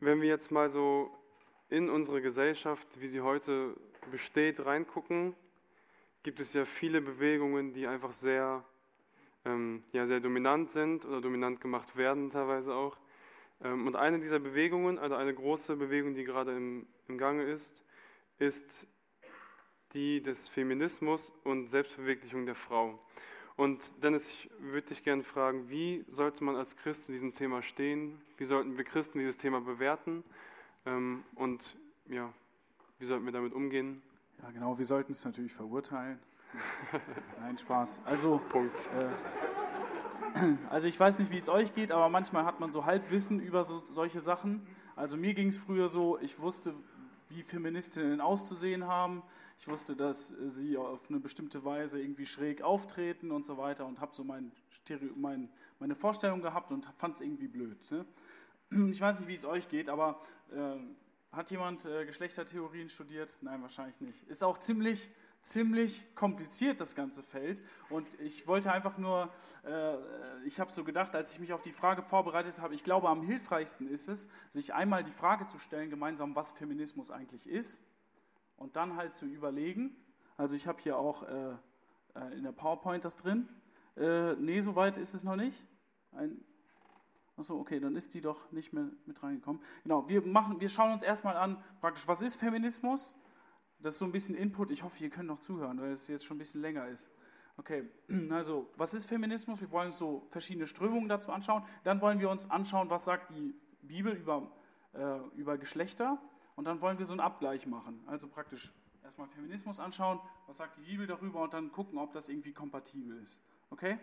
wenn wir jetzt mal so in unsere Gesellschaft, wie sie heute besteht, reingucken, gibt es ja viele Bewegungen, die einfach sehr, ähm, ja, sehr dominant sind oder dominant gemacht werden teilweise auch. Ähm, und eine dieser Bewegungen, also eine große Bewegung, die gerade im, im Gange ist, ist die des Feminismus und Selbstverwirklichung der Frau. Und Dennis, ich würde dich gerne fragen, wie sollte man als Christ in diesem Thema stehen? Wie sollten wir Christen dieses Thema bewerten? Ähm, und ja, wie sollten wir damit umgehen? Ja, genau, wir sollten es natürlich verurteilen. Nein, Spaß. Also, Punkt. Äh, also ich weiß nicht, wie es euch geht, aber manchmal hat man so Halbwissen über so, solche Sachen. Also mir ging es früher so, ich wusste, wie Feministinnen auszusehen haben. Ich wusste, dass sie auf eine bestimmte Weise irgendwie schräg auftreten und so weiter und habe so mein mein, meine Vorstellung gehabt und fand es irgendwie blöd. Ne? Ich weiß nicht, wie es euch geht, aber äh, hat jemand äh, Geschlechtertheorien studiert? Nein, wahrscheinlich nicht. Ist auch ziemlich, ziemlich kompliziert, das ganze Feld. Und ich wollte einfach nur, äh, ich habe so gedacht, als ich mich auf die Frage vorbereitet habe, ich glaube, am hilfreichsten ist es, sich einmal die Frage zu stellen, gemeinsam, was Feminismus eigentlich ist. Und dann halt zu überlegen. Also ich habe hier auch äh, äh, in der PowerPoint das drin. Äh, nee, so weit ist es noch nicht. Ein, Achso, okay, dann ist die doch nicht mehr mit reingekommen. Genau, wir, machen, wir schauen uns erstmal an, praktisch, was ist Feminismus? Das ist so ein bisschen Input. Ich hoffe, ihr könnt noch zuhören, weil es jetzt schon ein bisschen länger ist. Okay, also, was ist Feminismus? Wir wollen uns so verschiedene Strömungen dazu anschauen. Dann wollen wir uns anschauen, was sagt die Bibel über, äh, über Geschlechter. Und dann wollen wir so einen Abgleich machen. Also praktisch erstmal Feminismus anschauen, was sagt die Bibel darüber und dann gucken, ob das irgendwie kompatibel ist. Okay?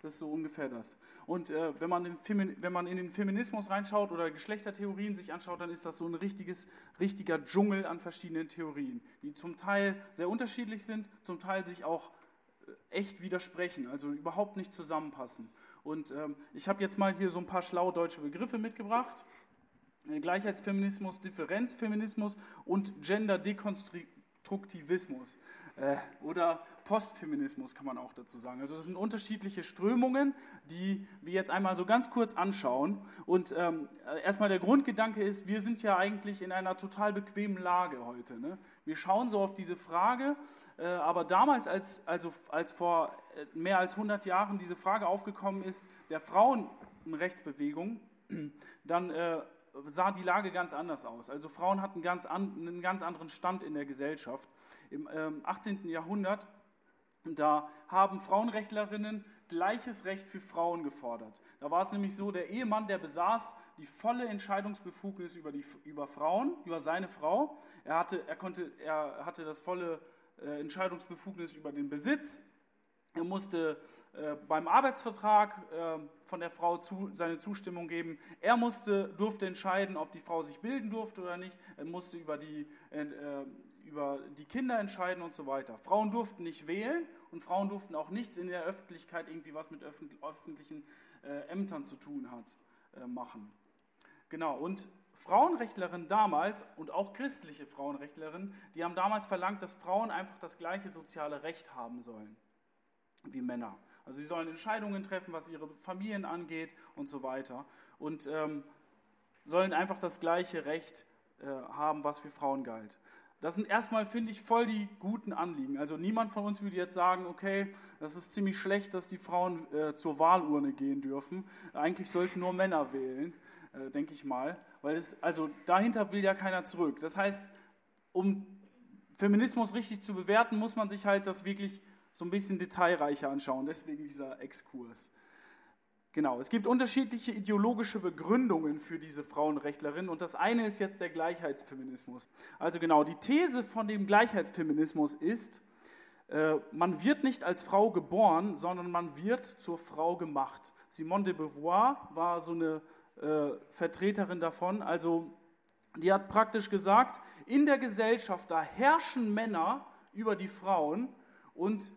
Das ist so ungefähr das. Und äh, wenn, man wenn, man in den Feminismus reinschaut oder Geschlechtertheorien sich anschaut, dann ist das so ein richtiges, richtiger Dschungel an verschiedenen Theorien, die zum Teil sehr unterschiedlich sind, zum Teil sich auch äh, echt widersprechen, also überhaupt nicht zusammenpassen. Und ähm, ich habe jetzt mal hier so ein paar schlaue deutsche Begriffe mitgebracht. Äh, Gleichheitsfeminismus, Differenzfeminismus und Gender-Dekonstruktivismus. Äh, oder Postfeminismus kann man auch dazu sagen. Also das sind unterschiedliche Strömungen, die wir jetzt einmal so ganz kurz anschauen. Und ähm, erstmal der Grundgedanke ist, wir sind ja eigentlich in einer total bequemen Lage heute. Ne? Wir schauen so auf diese Frage, äh, aber damals, als, also, als vor äh, mehr als 100 Jahren diese Frage aufgekommen ist, der Frauenrechtsbewegung, dann äh, sah die Lage ganz anders aus. Also Frauen hatten ganz an, einen ganz anderen Stand in der Gesellschaft. Im ähm, 18. Jahrhundert, da haben Frauenrechtlerinnen gleiches Recht für Frauen gefordert. Da war es nämlich so, der Ehemann, der besaß die volle Entscheidungsbefugnis über, die, über Frauen, über seine Frau. Er hatte, er konnte, er hatte das volle äh, Entscheidungsbefugnis über den Besitz. Er musste äh, beim Arbeitsvertrag äh, von der Frau zu, seine Zustimmung geben. Er musste, durfte entscheiden, ob die Frau sich bilden durfte oder nicht. Er musste über die, äh, über die Kinder entscheiden und so weiter. Frauen durften nicht wählen und Frauen durften auch nichts in der Öffentlichkeit irgendwie was mit öffentlichen äh, Ämtern zu tun hat, äh, machen. Genau, und Frauenrechtlerinnen damals und auch christliche Frauenrechtlerinnen, die haben damals verlangt, dass Frauen einfach das gleiche soziale Recht haben sollen wie Männer. Also sie sollen Entscheidungen treffen, was ihre Familien angeht und so weiter. Und ähm, sollen einfach das gleiche Recht äh, haben, was für Frauen galt. Das sind erstmal, finde ich, voll die guten Anliegen. Also niemand von uns würde jetzt sagen, okay, das ist ziemlich schlecht, dass die Frauen äh, zur Wahlurne gehen dürfen. Eigentlich sollten nur Männer wählen, äh, denke ich mal. Weil es, also dahinter will ja keiner zurück. Das heißt, um Feminismus richtig zu bewerten, muss man sich halt das wirklich so ein bisschen detailreicher anschauen. Deswegen dieser Exkurs. Genau, es gibt unterschiedliche ideologische Begründungen für diese Frauenrechtlerin und das eine ist jetzt der Gleichheitsfeminismus. Also genau, die These von dem Gleichheitsfeminismus ist, äh, man wird nicht als Frau geboren, sondern man wird zur Frau gemacht. Simone de Beauvoir war so eine äh, Vertreterin davon. Also die hat praktisch gesagt, in der Gesellschaft, da herrschen Männer über die Frauen und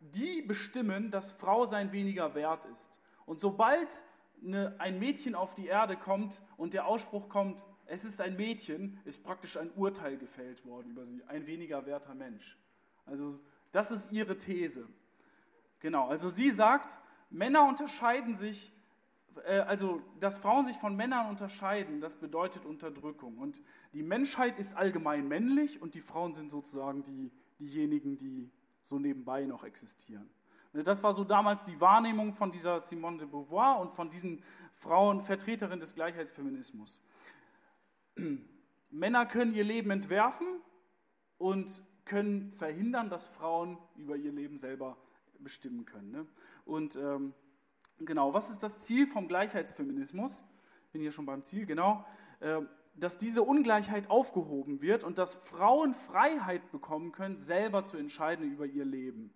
die bestimmen, dass Frau sein weniger wert ist. Und sobald eine, ein Mädchen auf die Erde kommt und der Ausspruch kommt, es ist ein Mädchen, ist praktisch ein Urteil gefällt worden über sie, ein weniger werter Mensch. Also das ist ihre These. Genau, also sie sagt, Männer unterscheiden sich äh, also, dass Frauen sich von Männern unterscheiden, das bedeutet Unterdrückung. Und die Menschheit ist allgemein männlich und die Frauen sind sozusagen die, diejenigen, die so nebenbei noch existieren. Ne, das war so damals die Wahrnehmung von dieser Simone de Beauvoir und von diesen Frauen, Vertreterinnen des Gleichheitsfeminismus. Männer können ihr Leben entwerfen und können verhindern, dass Frauen über ihr Leben selber bestimmen können. Ne? Und ähm, genau, was ist das Ziel vom Gleichheitsfeminismus? Ich bin hier schon beim Ziel, genau. Äh, dass diese Ungleichheit aufgehoben wird und dass Frauen Freiheit bekommen können, selber zu entscheiden über ihr Leben.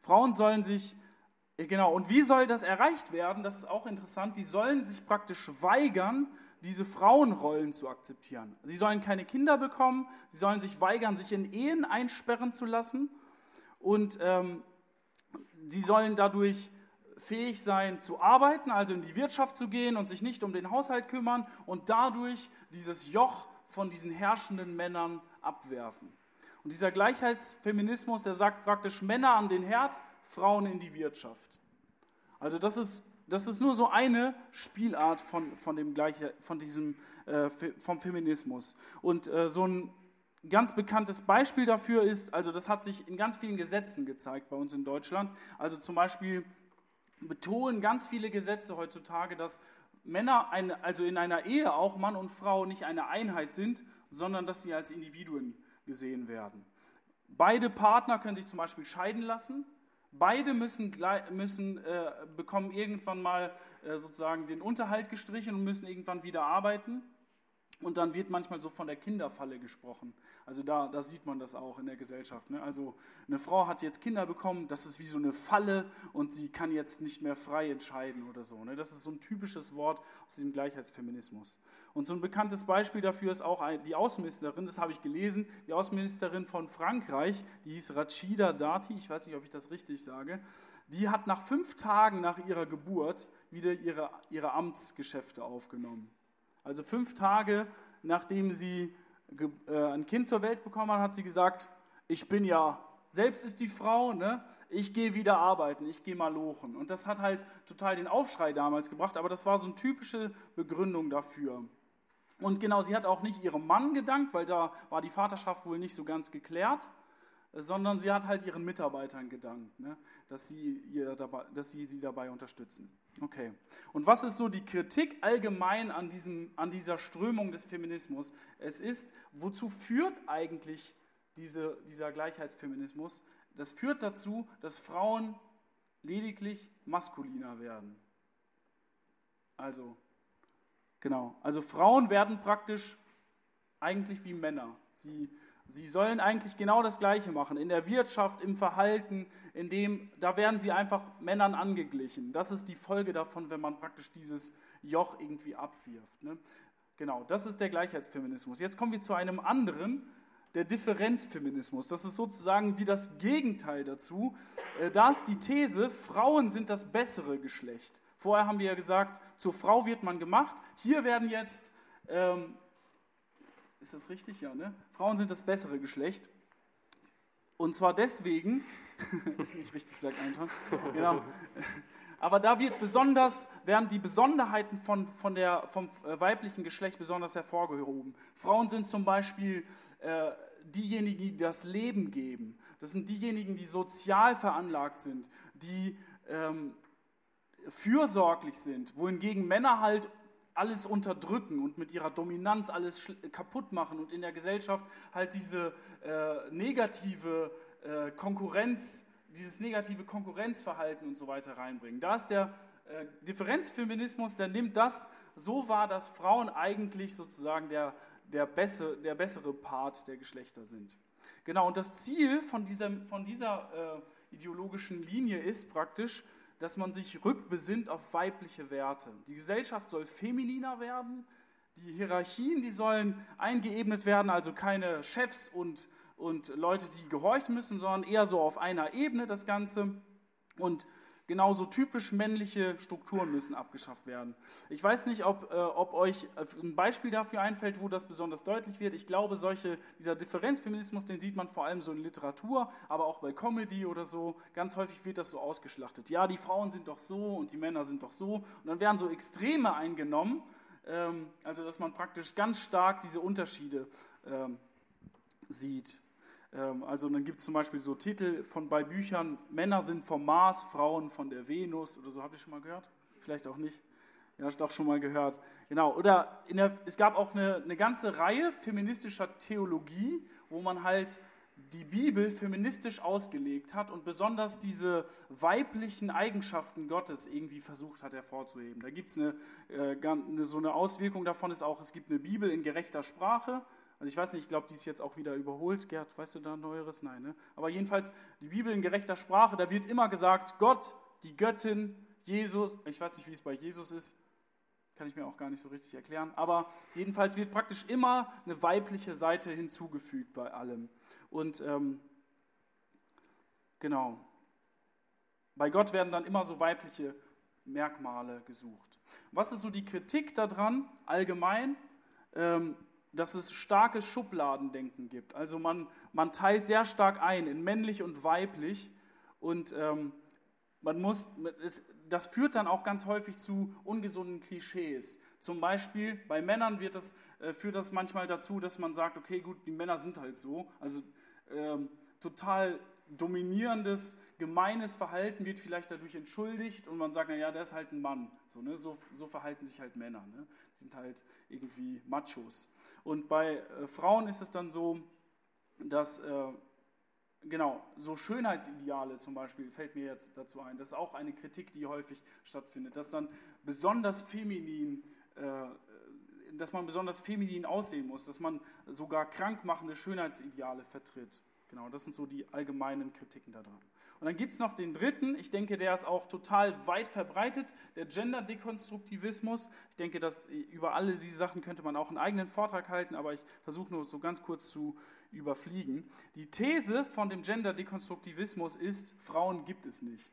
Frauen sollen sich, genau, und wie soll das erreicht werden? Das ist auch interessant. Die sollen sich praktisch weigern, diese Frauenrollen zu akzeptieren. Sie sollen keine Kinder bekommen, sie sollen sich weigern, sich in Ehen einsperren zu lassen und ähm, sie sollen dadurch fähig sein zu arbeiten, also in die Wirtschaft zu gehen und sich nicht um den Haushalt kümmern und dadurch dieses Joch von diesen herrschenden Männern abwerfen. Und dieser Gleichheitsfeminismus, der sagt praktisch Männer an den Herd, Frauen in die Wirtschaft. Also das ist, das ist nur so eine Spielart von, von, dem Gleiche, von diesem, äh, vom Feminismus. Und äh, so ein ganz bekanntes Beispiel dafür ist, also das hat sich in ganz vielen Gesetzen gezeigt bei uns in Deutschland. Also zum Beispiel betonen ganz viele Gesetze heutzutage, dass Männer, eine, also in einer Ehe auch Mann und Frau nicht eine Einheit sind, sondern dass sie als Individuen gesehen werden. Beide Partner können sich zum Beispiel scheiden lassen. Beide müssen, müssen äh, bekommen irgendwann mal äh, sozusagen den Unterhalt gestrichen und müssen irgendwann wieder arbeiten. Und dann wird manchmal so von der Kinderfalle gesprochen. Also da, da sieht man das auch in der Gesellschaft. Ne? Also eine Frau hat jetzt Kinder bekommen, das ist wie so eine Falle und sie kann jetzt nicht mehr frei entscheiden oder so. Ne? Das ist so ein typisches Wort aus dem Gleichheitsfeminismus. Und so ein bekanntes Beispiel dafür ist auch die Außenministerin, das habe ich gelesen, die Außenministerin von Frankreich, die hieß Rachida Dati, ich weiß nicht, ob ich das richtig sage, die hat nach fünf Tagen nach ihrer Geburt wieder ihre, ihre Amtsgeschäfte aufgenommen. Also fünf Tage nachdem sie äh, ein Kind zur Welt bekommen hat, hat sie gesagt, ich bin ja, selbst ist die Frau, ne? ich gehe wieder arbeiten, ich gehe mal lochen. Und das hat halt total den Aufschrei damals gebracht, aber das war so eine typische Begründung dafür. Und genau, sie hat auch nicht ihrem Mann gedankt, weil da war die Vaterschaft wohl nicht so ganz geklärt, sondern sie hat halt ihren Mitarbeitern gedankt, ne? dass, sie ihr dabei, dass sie sie dabei unterstützen. Okay. Und was ist so die Kritik allgemein an, diesem, an dieser Strömung des Feminismus? Es ist, wozu führt eigentlich diese, dieser Gleichheitsfeminismus? Das führt dazu, dass Frauen lediglich maskuliner werden. Also, genau. Also Frauen werden praktisch eigentlich wie Männer. Sie Sie sollen eigentlich genau das Gleiche machen. In der Wirtschaft, im Verhalten, in dem, da werden sie einfach Männern angeglichen. Das ist die Folge davon, wenn man praktisch dieses Joch irgendwie abwirft. Ne? Genau, das ist der Gleichheitsfeminismus. Jetzt kommen wir zu einem anderen, der Differenzfeminismus. Das ist sozusagen wie das Gegenteil dazu. Äh, da ist die These, Frauen sind das bessere Geschlecht. Vorher haben wir ja gesagt, zur Frau wird man gemacht. Hier werden jetzt ähm, ist das richtig? Ja, ne? Frauen sind das bessere Geschlecht. Und zwar deswegen, ist nicht richtig, sagt Eintracht, genau. Aber da wird besonders, werden die Besonderheiten von, von der, vom äh, weiblichen Geschlecht besonders hervorgehoben. Frauen sind zum Beispiel äh, diejenigen, die das Leben geben. Das sind diejenigen, die sozial veranlagt sind, die ähm, fürsorglich sind, wohingegen Männer halt alles unterdrücken und mit ihrer Dominanz alles kaputt machen und in der Gesellschaft halt diese äh, negative äh, Konkurrenz, dieses negative Konkurrenzverhalten und so weiter reinbringen. Da ist der äh, Differenzfeminismus, der nimmt das so wahr, dass Frauen eigentlich sozusagen der, der, besse, der bessere Part der Geschlechter sind. Genau, und das Ziel von dieser, von dieser äh, ideologischen Linie ist praktisch, dass man sich rückbesinnt auf weibliche Werte. Die Gesellschaft soll femininer werden, die Hierarchien, die sollen eingeebnet werden, also keine Chefs und, und Leute, die gehorchen müssen, sondern eher so auf einer Ebene das Ganze. Und genauso typisch männliche Strukturen müssen abgeschafft werden. Ich weiß nicht, ob, äh, ob euch ein Beispiel dafür einfällt, wo das besonders deutlich wird. Ich glaube, solche, dieser Differenzfeminismus, den sieht man vor allem so in Literatur, aber auch bei Comedy oder so. Ganz häufig wird das so ausgeschlachtet. Ja, die Frauen sind doch so und die Männer sind doch so. Und dann werden so Extreme eingenommen, ähm, also dass man praktisch ganz stark diese Unterschiede ähm, sieht. Ähm, also dann gibt es zum Beispiel so Titel von bei Büchern, Männer sind vom Mars, Frauen von der Venus oder so, habt ihr schon mal gehört? Vielleicht auch nicht. Ja, doch schon mal gehört. Genau. Oder der, es gab auch eine, eine ganze Reihe feministischer Theologie, wo man halt die Bibel feministisch ausgelegt hat und besonders diese weiblichen Eigenschaften Gottes irgendwie versucht hat hervorzuheben. Da gibt es eine, äh, so eine Auswirkung davon, ist auch, es gibt eine Bibel in gerechter Sprache also ich weiß nicht, ich glaube, die ist jetzt auch wieder überholt. Gerd, weißt du da Neueres? Nein, ne? Aber jedenfalls, die Bibel in gerechter Sprache, da wird immer gesagt, Gott, die Göttin, Jesus, ich weiß nicht, wie es bei Jesus ist, kann ich mir auch gar nicht so richtig erklären, aber jedenfalls wird praktisch immer eine weibliche Seite hinzugefügt bei allem. Und ähm, genau, bei Gott werden dann immer so weibliche Merkmale gesucht. Was ist so die Kritik daran allgemein? Ähm, dass es starkes Schubladendenken gibt. Also man, man teilt sehr stark ein in männlich und weiblich und ähm, man muss, das führt dann auch ganz häufig zu ungesunden Klischees. Zum Beispiel bei Männern wird das, äh, führt das manchmal dazu, dass man sagt, okay, gut, die Männer sind halt so. Also ähm, total dominierendes, gemeines Verhalten wird vielleicht dadurch entschuldigt und man sagt, naja, der ist halt ein Mann. So, ne? so, so verhalten sich halt Männer. Ne? Die sind halt irgendwie Machos. Und bei äh, Frauen ist es dann so, dass, äh, genau, so Schönheitsideale zum Beispiel, fällt mir jetzt dazu ein, das ist auch eine Kritik, die häufig stattfindet, dass dann besonders feminin, äh, dass man besonders feminin aussehen muss, dass man sogar krankmachende Schönheitsideale vertritt. Genau, das sind so die allgemeinen Kritiken daran. Und dann gibt es noch den dritten, ich denke, der ist auch total weit verbreitet, der Gender-Dekonstruktivismus. Ich denke, dass über alle diese Sachen könnte man auch einen eigenen Vortrag halten, aber ich versuche nur so ganz kurz zu überfliegen. Die These von dem Gender-Dekonstruktivismus ist, Frauen gibt es nicht.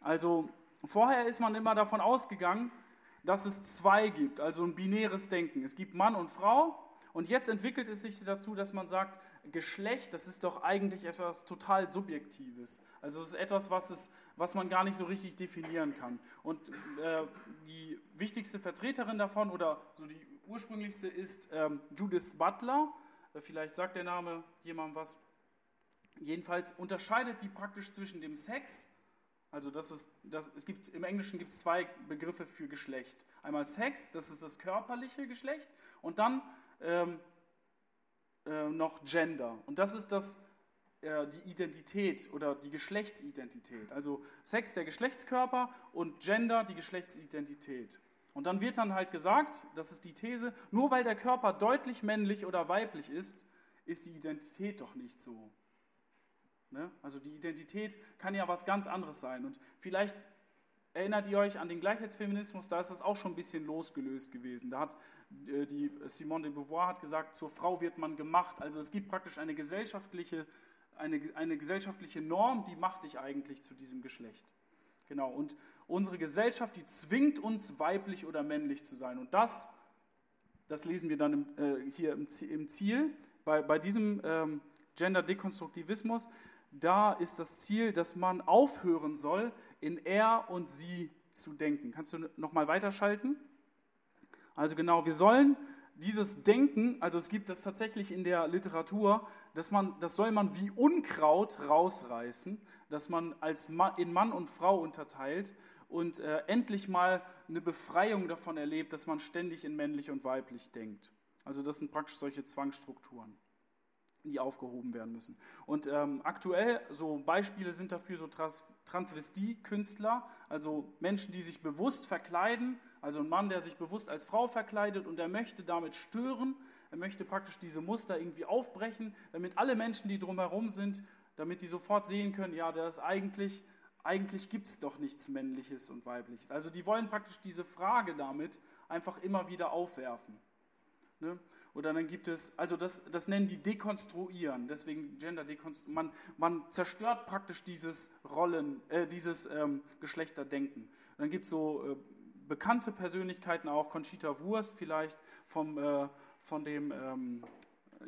Also vorher ist man immer davon ausgegangen, dass es zwei gibt, also ein binäres Denken. Es gibt Mann und Frau und jetzt entwickelt es sich dazu, dass man sagt, Geschlecht, das ist doch eigentlich etwas total Subjektives. Also es ist etwas, was, es, was man gar nicht so richtig definieren kann. Und äh, die wichtigste Vertreterin davon oder so die ursprünglichste ist ähm, Judith Butler. Äh, vielleicht sagt der Name jemandem was. Jedenfalls unterscheidet die praktisch zwischen dem Sex, also das ist, das, es gibt, im Englischen gibt es zwei Begriffe für Geschlecht. Einmal Sex, das ist das körperliche Geschlecht, und dann ähm, äh, noch Gender. Und das ist das, äh, die Identität oder die Geschlechtsidentität. Also Sex der Geschlechtskörper und Gender die Geschlechtsidentität. Und dann wird dann halt gesagt, das ist die These, nur weil der Körper deutlich männlich oder weiblich ist, ist die Identität doch nicht so. Ne? Also die Identität kann ja was ganz anderes sein. Und vielleicht erinnert ihr euch an den Gleichheitsfeminismus, da ist das auch schon ein bisschen losgelöst gewesen. Da hat äh, die Simone de Beauvoir hat gesagt, zur Frau wird man gemacht. Also es gibt praktisch eine gesellschaftliche, eine, eine gesellschaftliche Norm, die macht dich eigentlich zu diesem Geschlecht. Genau, und unsere Gesellschaft, die zwingt uns, weiblich oder männlich zu sein. Und das, das lesen wir dann im, äh, hier im, im, Ziel, bei, bei diesem ähm, Gender-Dekonstruktivismus, da ist das Ziel, dass man aufhören soll, in er und sie zu denken. Kannst du nochmal weiterschalten? Also genau, wir sollen dieses Denken, also es gibt das tatsächlich in der Literatur, dass man, das soll man wie Unkraut rausreißen, dass man als Mann, in Mann und Frau unterteilt und äh, endlich mal eine Befreiung davon erlebt, dass man ständig in männlich und weiblich denkt. Also das sind praktisch solche Zwangsstrukturen, die aufgehoben werden müssen. Und ähm, aktuell, so Beispiele sind dafür so Trans Transvestie-Künstler, also Menschen, die sich bewusst verkleiden, also ein Mann, der sich bewusst als Frau verkleidet und der möchte damit stören, er möchte praktisch diese Muster irgendwie aufbrechen, damit alle Menschen, die drumherum sind, damit die sofort sehen können, ja, das eigentlich, eigentlich gibt es doch nichts Männliches und Weibliches. Also die wollen praktisch diese Frage damit einfach immer wieder aufwerfen. Ne? Oder dann gibt es, also das, das nennen die Dekonstruieren, deswegen Gender Dekonstruieren. Man, man zerstört praktisch dieses Rollen, äh, dieses ähm, Geschlechterdenken. Und dann gibt es so äh, bekannte Persönlichkeiten auch, Conchita Wurst vielleicht vom, äh, von dem ähm,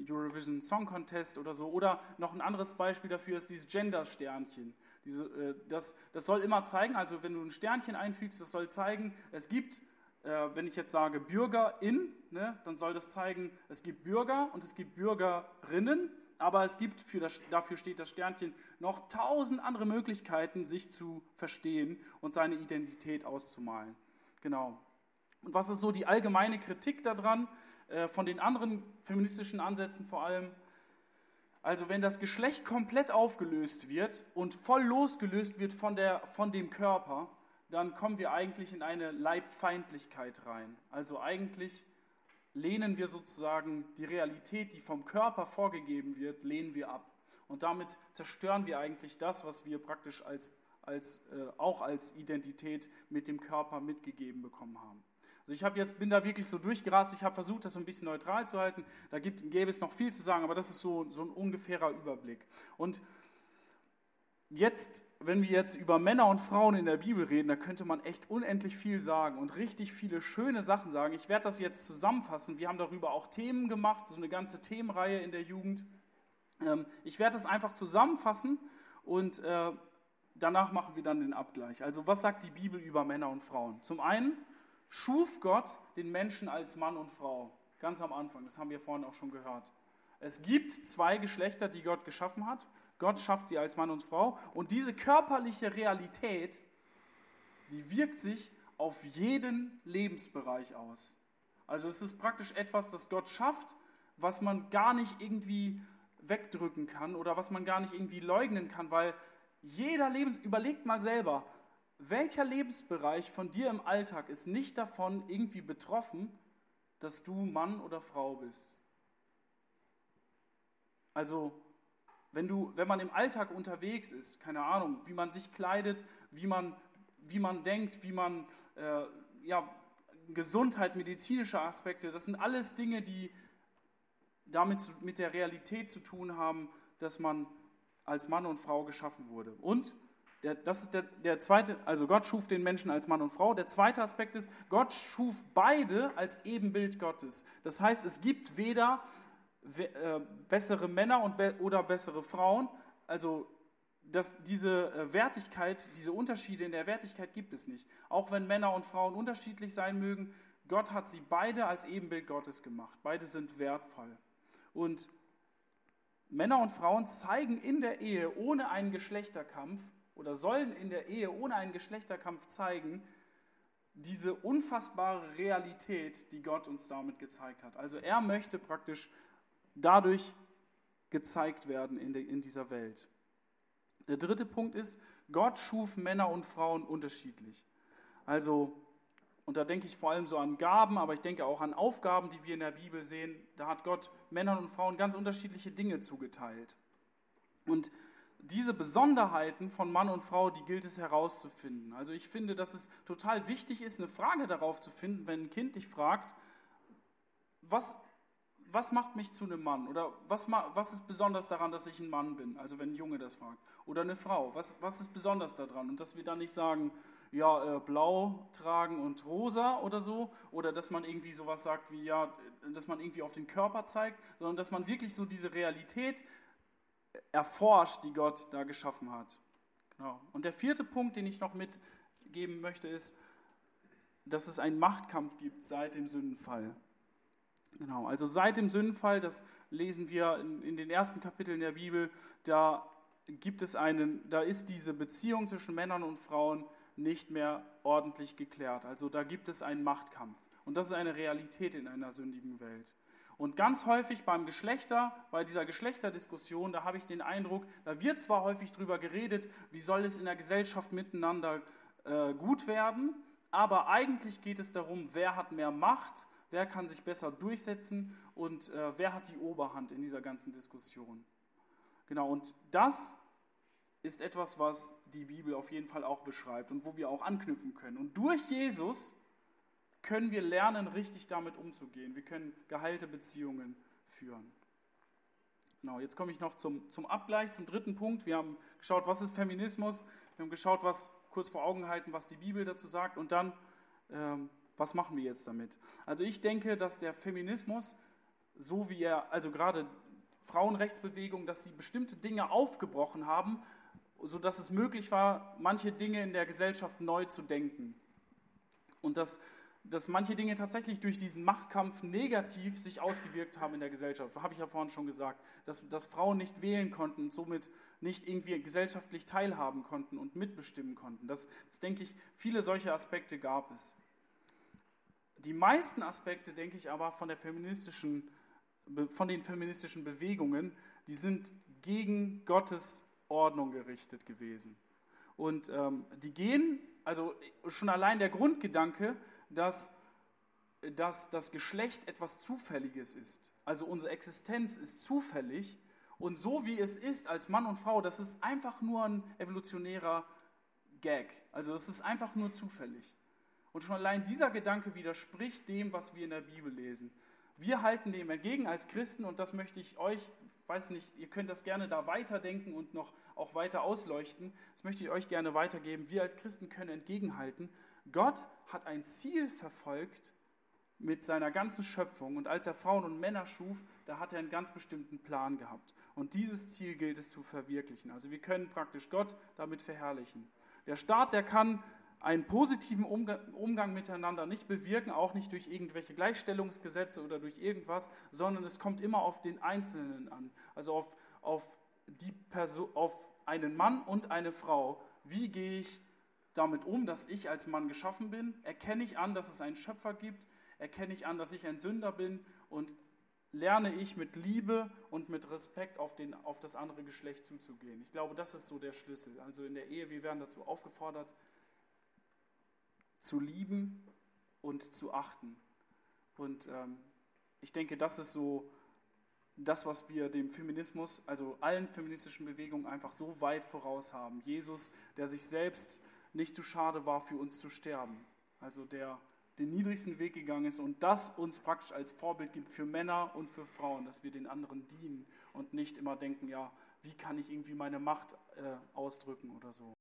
Eurovision Song Contest oder so. Oder noch ein anderes Beispiel dafür ist dieses Gender-Sternchen. Diese, äh, das, das soll immer zeigen, also wenn du ein Sternchen einfügst, das soll zeigen, es gibt äh, wenn ich jetzt sage Bürgerin, ne, dann soll das zeigen, es gibt Bürger und es gibt Bürgerinnen, aber es gibt, für das, dafür steht das Sternchen, noch tausend andere Möglichkeiten, sich zu verstehen und seine Identität auszumalen. Genau. Und was ist so die allgemeine Kritik daran, äh, von den anderen feministischen Ansätzen vor allem? Also wenn das Geschlecht komplett aufgelöst wird und voll losgelöst wird von, der, von dem Körper, dann kommen wir eigentlich in eine Leibfeindlichkeit rein. Also eigentlich lehnen wir sozusagen die Realität, die vom Körper vorgegeben wird, lehnen wir ab. Und damit zerstören wir eigentlich das, was wir praktisch als, als, äh, auch als Identität mit dem Körper mitgegeben bekommen haben. Also ich habe jetzt bin da wirklich so durchgerast. Ich habe versucht, das so ein bisschen neutral zu halten. Da gibt, gäbe es noch viel zu sagen, aber das ist so, so ein ungefährer Überblick. Und jetzt, wenn wir jetzt über Männer und Frauen in der Bibel reden, da könnte man echt unendlich viel sagen und richtig viele schöne Sachen sagen. Ich werde das jetzt zusammenfassen. Wir haben darüber auch Themen gemacht, so eine ganze Themenreihe in der Jugend. Ähm, ich werde das einfach zusammenfassen und äh, danach machen wir dann den Abgleich. Also was sagt die Bibel über Männer und Frauen? Zum einen schuf Gott den Menschen als Mann und Frau. Ganz am Anfang, das haben wir vorhin auch schon gehört. Es gibt zwei Geschlechter, die Gott geschaffen hat. Gott schafft sie als Mann und Frau. Und diese körperliche Realität, die wirkt sich auf jeden Lebensbereich aus. Also es ist praktisch etwas, das Gott schafft, was man gar nicht irgendwie wegdrücken kann oder was man gar nicht irgendwie leugnen kann, weil jeder Lebens überlegt mal selber, welcher Lebensbereich von dir im Alltag ist nicht davon irgendwie betroffen, dass du Mann oder Frau bist? Also wenn, du, wenn man im Alltag unterwegs ist, keine Ahnung, wie man sich kleidet, wie man, wie man denkt, wie man, äh, ja, Gesundheit, medizinische Aspekte, das sind alles Dinge, die damit mit der Realität zu tun haben, dass man als Mann und Frau geschaffen wurde. Und der, das ist der, der zweite, also Gott schuf den Menschen als Mann und Frau. Der zweite Aspekt ist, Gott schuf beide als Ebenbild Gottes. Das heißt, es gibt weder äh, bessere Männer und be oder bessere Frauen. Also das, diese äh, Wertigkeit, diese Unterschiede in der Wertigkeit gibt es nicht. Auch wenn Männer und Frauen unterschiedlich sein mögen, Gott hat sie beide als Ebenbild Gottes gemacht. Beide sind wertvoll. Und Männer und Frauen zeigen in der Ehe ohne einen Geschlechterkampf oder sollen in der Ehe ohne einen Geschlechterkampf zeigen, diese unfassbare Realität, die Gott uns damit gezeigt hat. Also er möchte praktisch dadurch gezeigt werden in, in dieser Welt. Der dritte Punkt ist, Gott schuf Männer und Frauen unterschiedlich. Also, und da denke ich vor allem so an Gaben, aber ich denke auch an Aufgaben, die wir in der Bibel sehen. Da hat Gott Männern und Frauen ganz unterschiedliche Dinge zugeteilt. Und diese Besonderheiten von Mann und Frau, die gilt es herauszufinden. Also ich finde, dass es total wichtig ist, eine Frage darauf zu finden, wenn ein Kind dich fragt, was was macht mich zu einem Mann? Oder was, was ist besonders daran, dass ich ein Mann bin? Also wenn ein Junge das fragt. Oder eine Frau. Was, was ist besonders daran? Und dass wir dann nicht sagen, ja, äh, blau tragen und rosa oder so. Oder dass man irgendwie sowas sagt wie, ja, dass man irgendwie auf den Körper zeigt. Sondern dass man wirklich so diese Realität erforscht, die Gott da geschaffen hat. Genau. Und der vierte Punkt, den ich noch mitgeben möchte, ist, dass es einen Machtkampf gibt seit dem Sündenfall. Genau, also seit dem Sündenfall, das lesen wir in, in, den ersten Kapiteln der Bibel, da gibt es einen, da ist diese Beziehung zwischen Männern und Frauen nicht mehr ordentlich geklärt. Also da gibt es einen Machtkampf. Und das ist eine Realität in einer sündigen Welt. Und ganz häufig beim Geschlechter, bei dieser Geschlechterdiskussion, da habe ich den Eindruck, da wird zwar häufig darüber geredet, wie soll es in der Gesellschaft miteinander äh, gut werden, aber eigentlich geht es darum, wer hat mehr Macht wer kann sich besser durchsetzen und äh, wer hat die Oberhand in dieser ganzen Diskussion. Genau, und das ist etwas, was die Bibel auf jeden Fall auch beschreibt und wo wir auch anknüpfen können. Und durch Jesus können wir lernen, richtig damit umzugehen. Wir können geheilte Beziehungen führen. Genau, jetzt komme ich noch zum, zum Abgleich, zum dritten Punkt. Wir haben geschaut, was ist Feminismus. Wir haben geschaut, was kurz vor Augen halten, was die Bibel dazu sagt und dann, ähm, was machen wir jetzt damit? Also ich denke, dass der Feminismus, so wie er, also gerade Frauenrechtsbewegung, dass sie bestimmte Dinge aufgebrochen haben, sodass es möglich war, manche Dinge in der Gesellschaft neu zu denken. Und dass, dass manche Dinge tatsächlich durch diesen Machtkampf negativ sich ausgewirkt haben in der Gesellschaft. Habe ich ja vorhin schon gesagt, dass, dass Frauen nicht wählen konnten und somit nicht irgendwie gesellschaftlich teilhaben konnten und mitbestimmen konnten. Das, das denke ich, viele solche Aspekte gab es. Die meisten Aspekte, denke ich aber, von, der feministischen, von den feministischen Bewegungen, die sind gegen Gottes Ordnung gerichtet gewesen. Und ähm, die gehen, also schon allein der Grundgedanke, dass, dass das Geschlecht etwas Zufälliges ist. Also unsere Existenz ist zufällig und so wie es ist als Mann und Frau, das ist einfach nur ein evolutionärer Gag. Also das ist einfach nur zufällig. Und schon allein dieser Gedanke widerspricht dem, was wir in der Bibel lesen. Wir halten dem entgegen als Christen und das möchte ich euch, weiß nicht, ihr könnt das gerne da weiterdenken und noch auch weiter ausleuchten. Das möchte ich euch gerne weitergeben. Wir als Christen können entgegenhalten. Gott hat ein Ziel verfolgt mit seiner ganzen Schöpfung und als er Frauen und Männer schuf, da hat er einen ganz bestimmten Plan gehabt. Und dieses Ziel gilt es zu verwirklichen. Also wir können praktisch Gott damit verherrlichen. Der Staat, der kann einen positiven Umgang miteinander nicht bewirken, auch nicht durch irgendwelche Gleichstellungsgesetze oder durch irgendwas, sondern es kommt immer auf den Einzelnen an, also auf, auf, die Person, auf einen Mann und eine Frau. Wie gehe ich damit um, dass ich als Mann geschaffen bin? Erkenne ich an, dass es einen Schöpfer gibt? Erkenne ich an, dass ich ein Sünder bin? Und lerne ich mit Liebe und mit Respekt auf, den, auf das andere Geschlecht zuzugehen. Ich glaube, das ist so der Schlüssel. Also in der Ehe, wir werden dazu aufgefordert, zu lieben und zu achten. Und ähm, ich denke, das ist so das, was wir dem Feminismus, also allen feministischen Bewegungen einfach so weit voraus haben. Jesus, der sich selbst nicht zu schade war, für uns zu sterben. Also der den niedrigsten Weg gegangen ist und das uns praktisch als Vorbild gibt für Männer und für Frauen, dass wir den anderen dienen und nicht immer denken, ja, wie kann ich irgendwie meine Macht äh, ausdrücken oder so.